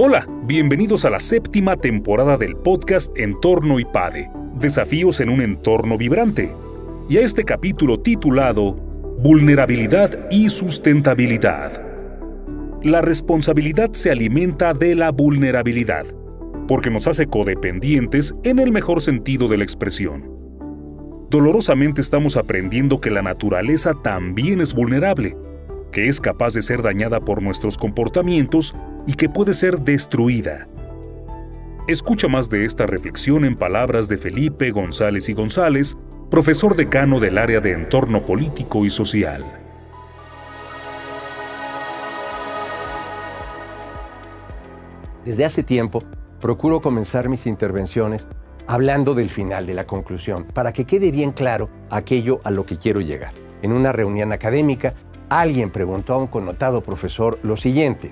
Hola, bienvenidos a la séptima temporada del podcast Entorno IPADE, Desafíos en un entorno vibrante, y a este capítulo titulado Vulnerabilidad y sustentabilidad. La responsabilidad se alimenta de la vulnerabilidad, porque nos hace codependientes en el mejor sentido de la expresión. Dolorosamente estamos aprendiendo que la naturaleza también es vulnerable, que es capaz de ser dañada por nuestros comportamientos y que puede ser destruida. Escucha más de esta reflexión en palabras de Felipe González y González, profesor decano del área de entorno político y social. Desde hace tiempo, procuro comenzar mis intervenciones hablando del final, de la conclusión, para que quede bien claro aquello a lo que quiero llegar. En una reunión académica, alguien preguntó a un connotado profesor lo siguiente,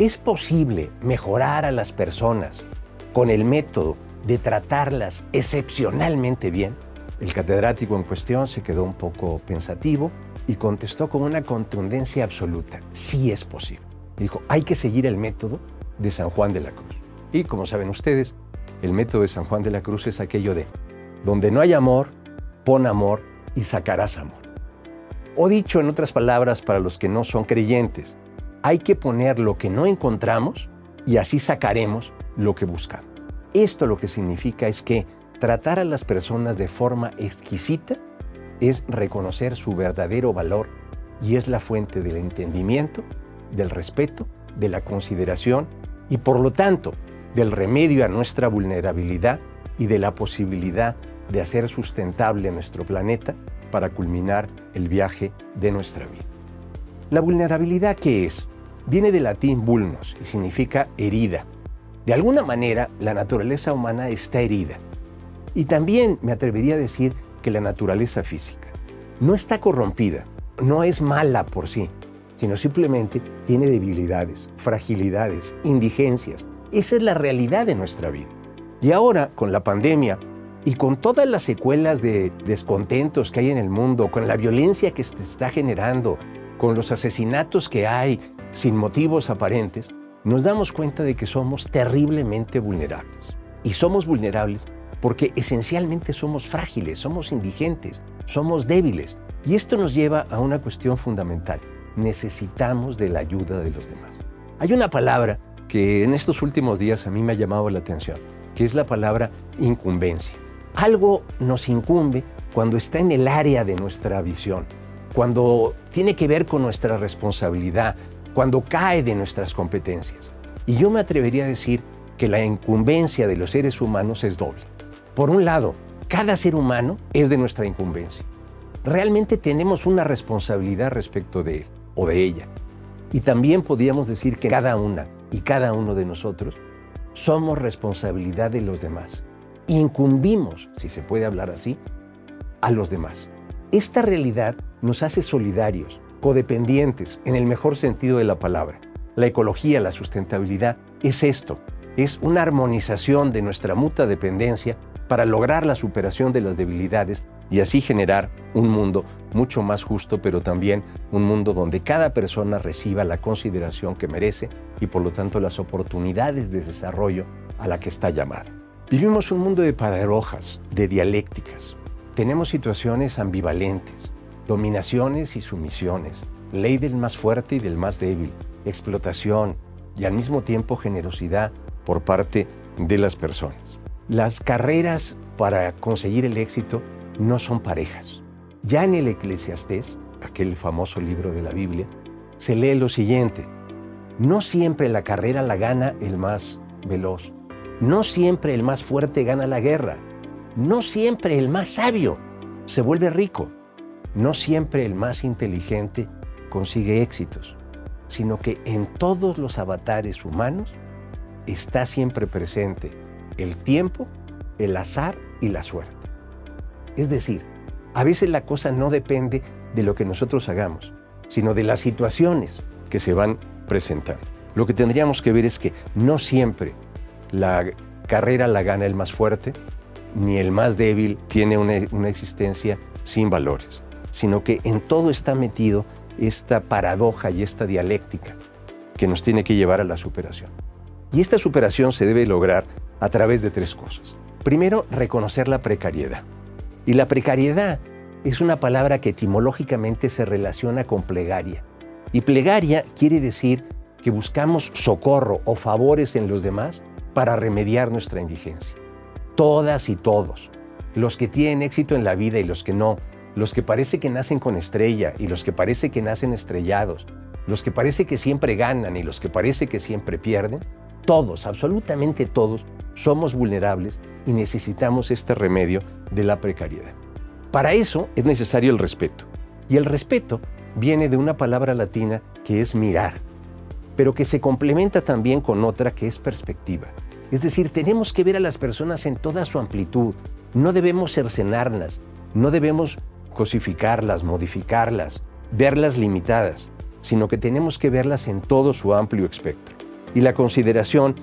¿Es posible mejorar a las personas con el método de tratarlas excepcionalmente bien? El catedrático en cuestión se quedó un poco pensativo y contestó con una contundencia absoluta. Sí es posible. Dijo, hay que seguir el método de San Juan de la Cruz. Y como saben ustedes, el método de San Juan de la Cruz es aquello de, donde no hay amor, pon amor y sacarás amor. O dicho en otras palabras para los que no son creyentes, hay que poner lo que no encontramos y así sacaremos lo que buscamos. Esto lo que significa es que tratar a las personas de forma exquisita es reconocer su verdadero valor y es la fuente del entendimiento, del respeto, de la consideración y por lo tanto del remedio a nuestra vulnerabilidad y de la posibilidad de hacer sustentable nuestro planeta para culminar el viaje de nuestra vida. ¿La vulnerabilidad qué es? Viene del latín vulnos y significa herida. De alguna manera, la naturaleza humana está herida. Y también me atrevería a decir que la naturaleza física no está corrompida, no es mala por sí, sino simplemente tiene debilidades, fragilidades, indigencias. Esa es la realidad de nuestra vida. Y ahora, con la pandemia y con todas las secuelas de descontentos que hay en el mundo, con la violencia que se está generando, con los asesinatos que hay, sin motivos aparentes, nos damos cuenta de que somos terriblemente vulnerables. Y somos vulnerables porque esencialmente somos frágiles, somos indigentes, somos débiles. Y esto nos lleva a una cuestión fundamental. Necesitamos de la ayuda de los demás. Hay una palabra que en estos últimos días a mí me ha llamado la atención, que es la palabra incumbencia. Algo nos incumbe cuando está en el área de nuestra visión, cuando tiene que ver con nuestra responsabilidad, cuando cae de nuestras competencias. Y yo me atrevería a decir que la incumbencia de los seres humanos es doble. Por un lado, cada ser humano es de nuestra incumbencia. Realmente tenemos una responsabilidad respecto de él o de ella. Y también podríamos decir que cada una y cada uno de nosotros somos responsabilidad de los demás. Incumbimos, si se puede hablar así, a los demás. Esta realidad nos hace solidarios, codependientes, en el mejor sentido de la palabra. La ecología, la sustentabilidad, es esto, es una armonización de nuestra mutua dependencia para lograr la superación de las debilidades y así generar un mundo mucho más justo, pero también un mundo donde cada persona reciba la consideración que merece y por lo tanto las oportunidades de desarrollo a la que está llamada. Vivimos un mundo de paradojas, de dialécticas. Tenemos situaciones ambivalentes, dominaciones y sumisiones, ley del más fuerte y del más débil, explotación y al mismo tiempo generosidad por parte de las personas. Las carreras para conseguir el éxito no son parejas. Ya en el Eclesiastés, aquel famoso libro de la Biblia, se lee lo siguiente. No siempre la carrera la gana el más veloz. No siempre el más fuerte gana la guerra. No siempre el más sabio se vuelve rico. No siempre el más inteligente consigue éxitos, sino que en todos los avatares humanos está siempre presente el tiempo, el azar y la suerte. Es decir, a veces la cosa no depende de lo que nosotros hagamos, sino de las situaciones que se van presentando. Lo que tendríamos que ver es que no siempre la carrera la gana el más fuerte, ni el más débil tiene una, una existencia sin valores sino que en todo está metido esta paradoja y esta dialéctica que nos tiene que llevar a la superación. Y esta superación se debe lograr a través de tres cosas. Primero, reconocer la precariedad. Y la precariedad es una palabra que etimológicamente se relaciona con plegaria. Y plegaria quiere decir que buscamos socorro o favores en los demás para remediar nuestra indigencia. Todas y todos, los que tienen éxito en la vida y los que no, los que parece que nacen con estrella y los que parece que nacen estrellados, los que parece que siempre ganan y los que parece que siempre pierden, todos, absolutamente todos, somos vulnerables y necesitamos este remedio de la precariedad. Para eso es necesario el respeto. Y el respeto viene de una palabra latina que es mirar, pero que se complementa también con otra que es perspectiva. Es decir, tenemos que ver a las personas en toda su amplitud. No debemos cercenarlas, no debemos cosificarlas, modificarlas, verlas limitadas, sino que tenemos que verlas en todo su amplio espectro. Y la consideración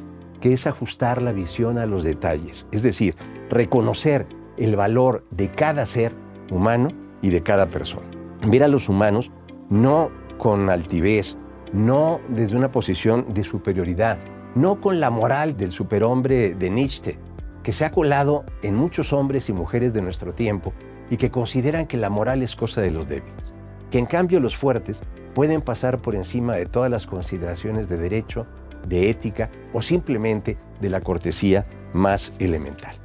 que es ajustar la visión a los detalles, es decir, reconocer el valor de cada ser humano y de cada persona. Ver a los humanos no con altivez, no desde una posición de superioridad, no con la moral del superhombre de Nietzsche, que se ha colado en muchos hombres y mujeres de nuestro tiempo y que consideran que la moral es cosa de los débiles, que en cambio los fuertes pueden pasar por encima de todas las consideraciones de derecho, de ética o simplemente de la cortesía más elemental.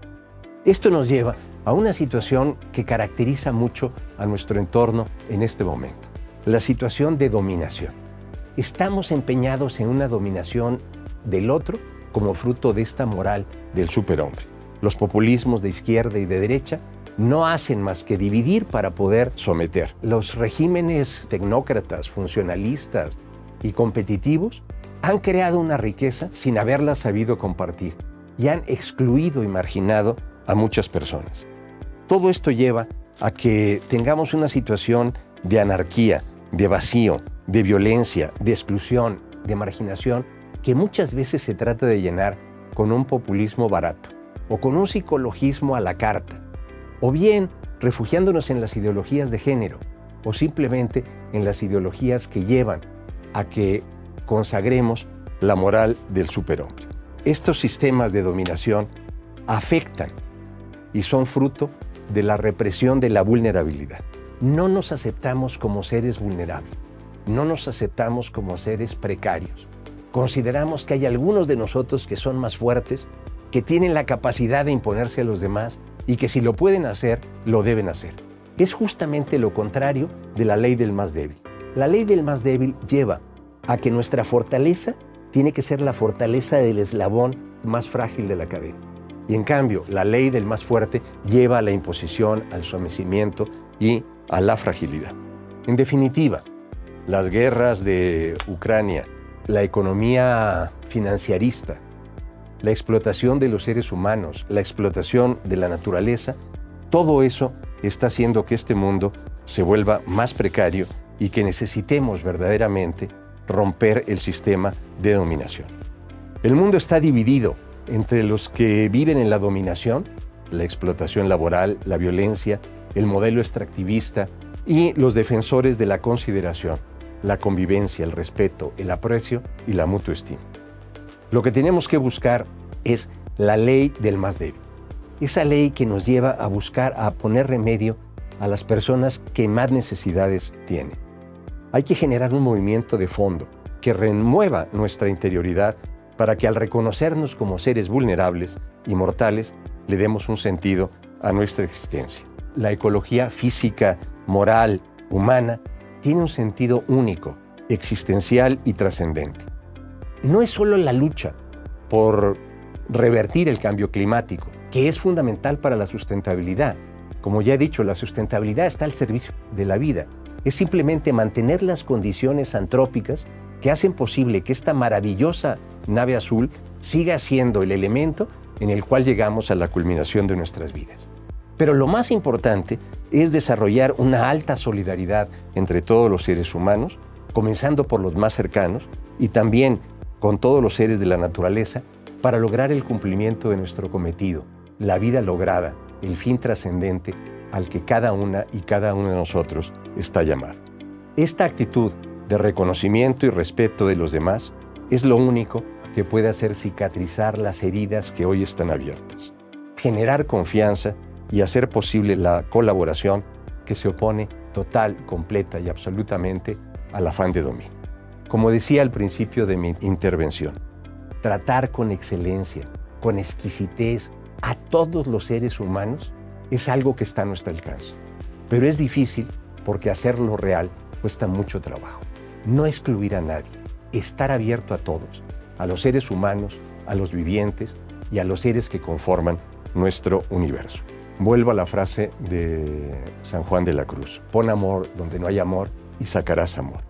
Esto nos lleva a una situación que caracteriza mucho a nuestro entorno en este momento, la situación de dominación. Estamos empeñados en una dominación del otro como fruto de esta moral del superhombre. Los populismos de izquierda y de derecha no hacen más que dividir para poder someter. Los regímenes tecnócratas, funcionalistas y competitivos han creado una riqueza sin haberla sabido compartir y han excluido y marginado a muchas personas. Todo esto lleva a que tengamos una situación de anarquía, de vacío, de violencia, de exclusión, de marginación, que muchas veces se trata de llenar con un populismo barato o con un psicologismo a la carta, o bien refugiándonos en las ideologías de género o simplemente en las ideologías que llevan a que consagremos la moral del superhombre. Estos sistemas de dominación afectan y son fruto de la represión de la vulnerabilidad. No nos aceptamos como seres vulnerables, no nos aceptamos como seres precarios. Consideramos que hay algunos de nosotros que son más fuertes, que tienen la capacidad de imponerse a los demás y que si lo pueden hacer, lo deben hacer. Es justamente lo contrario de la ley del más débil. La ley del más débil lleva a que nuestra fortaleza tiene que ser la fortaleza del eslabón más frágil de la cadena. Y en cambio, la ley del más fuerte lleva a la imposición, al sometimiento y a la fragilidad. En definitiva, las guerras de Ucrania, la economía financiarista, la explotación de los seres humanos, la explotación de la naturaleza, todo eso está haciendo que este mundo se vuelva más precario y que necesitemos verdaderamente romper el sistema de dominación. El mundo está dividido entre los que viven en la dominación, la explotación laboral, la violencia, el modelo extractivista y los defensores de la consideración, la convivencia, el respeto, el aprecio y la mutua estima. Lo que tenemos que buscar es la ley del más débil. Esa ley que nos lleva a buscar, a poner remedio a las personas que más necesidades tienen. Hay que generar un movimiento de fondo que remueva nuestra interioridad para que al reconocernos como seres vulnerables y mortales, le demos un sentido a nuestra existencia. La ecología física, moral, humana, tiene un sentido único, existencial y trascendente. No es solo la lucha por revertir el cambio climático, que es fundamental para la sustentabilidad. Como ya he dicho, la sustentabilidad está al servicio de la vida. Es simplemente mantener las condiciones antrópicas que hacen posible que esta maravillosa nave azul siga siendo el elemento en el cual llegamos a la culminación de nuestras vidas. Pero lo más importante es desarrollar una alta solidaridad entre todos los seres humanos, comenzando por los más cercanos y también con todos los seres de la naturaleza, para lograr el cumplimiento de nuestro cometido, la vida lograda, el fin trascendente al que cada una y cada uno de nosotros está llamado. Esta actitud de reconocimiento y respeto de los demás es lo único que puede hacer cicatrizar las heridas que hoy están abiertas, generar confianza y hacer posible la colaboración que se opone total, completa y absolutamente al afán de dominio. Como decía al principio de mi intervención, tratar con excelencia, con exquisitez a todos los seres humanos es algo que está a nuestro alcance. Pero es difícil porque hacerlo real cuesta mucho trabajo. No excluir a nadie, estar abierto a todos, a los seres humanos, a los vivientes y a los seres que conforman nuestro universo. Vuelvo a la frase de San Juan de la Cruz. Pon amor donde no hay amor y sacarás amor.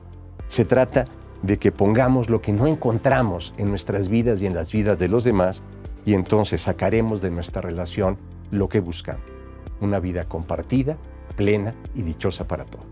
Se trata de que pongamos lo que no encontramos en nuestras vidas y en las vidas de los demás y entonces sacaremos de nuestra relación lo que buscamos. Una vida compartida, plena y dichosa para todos.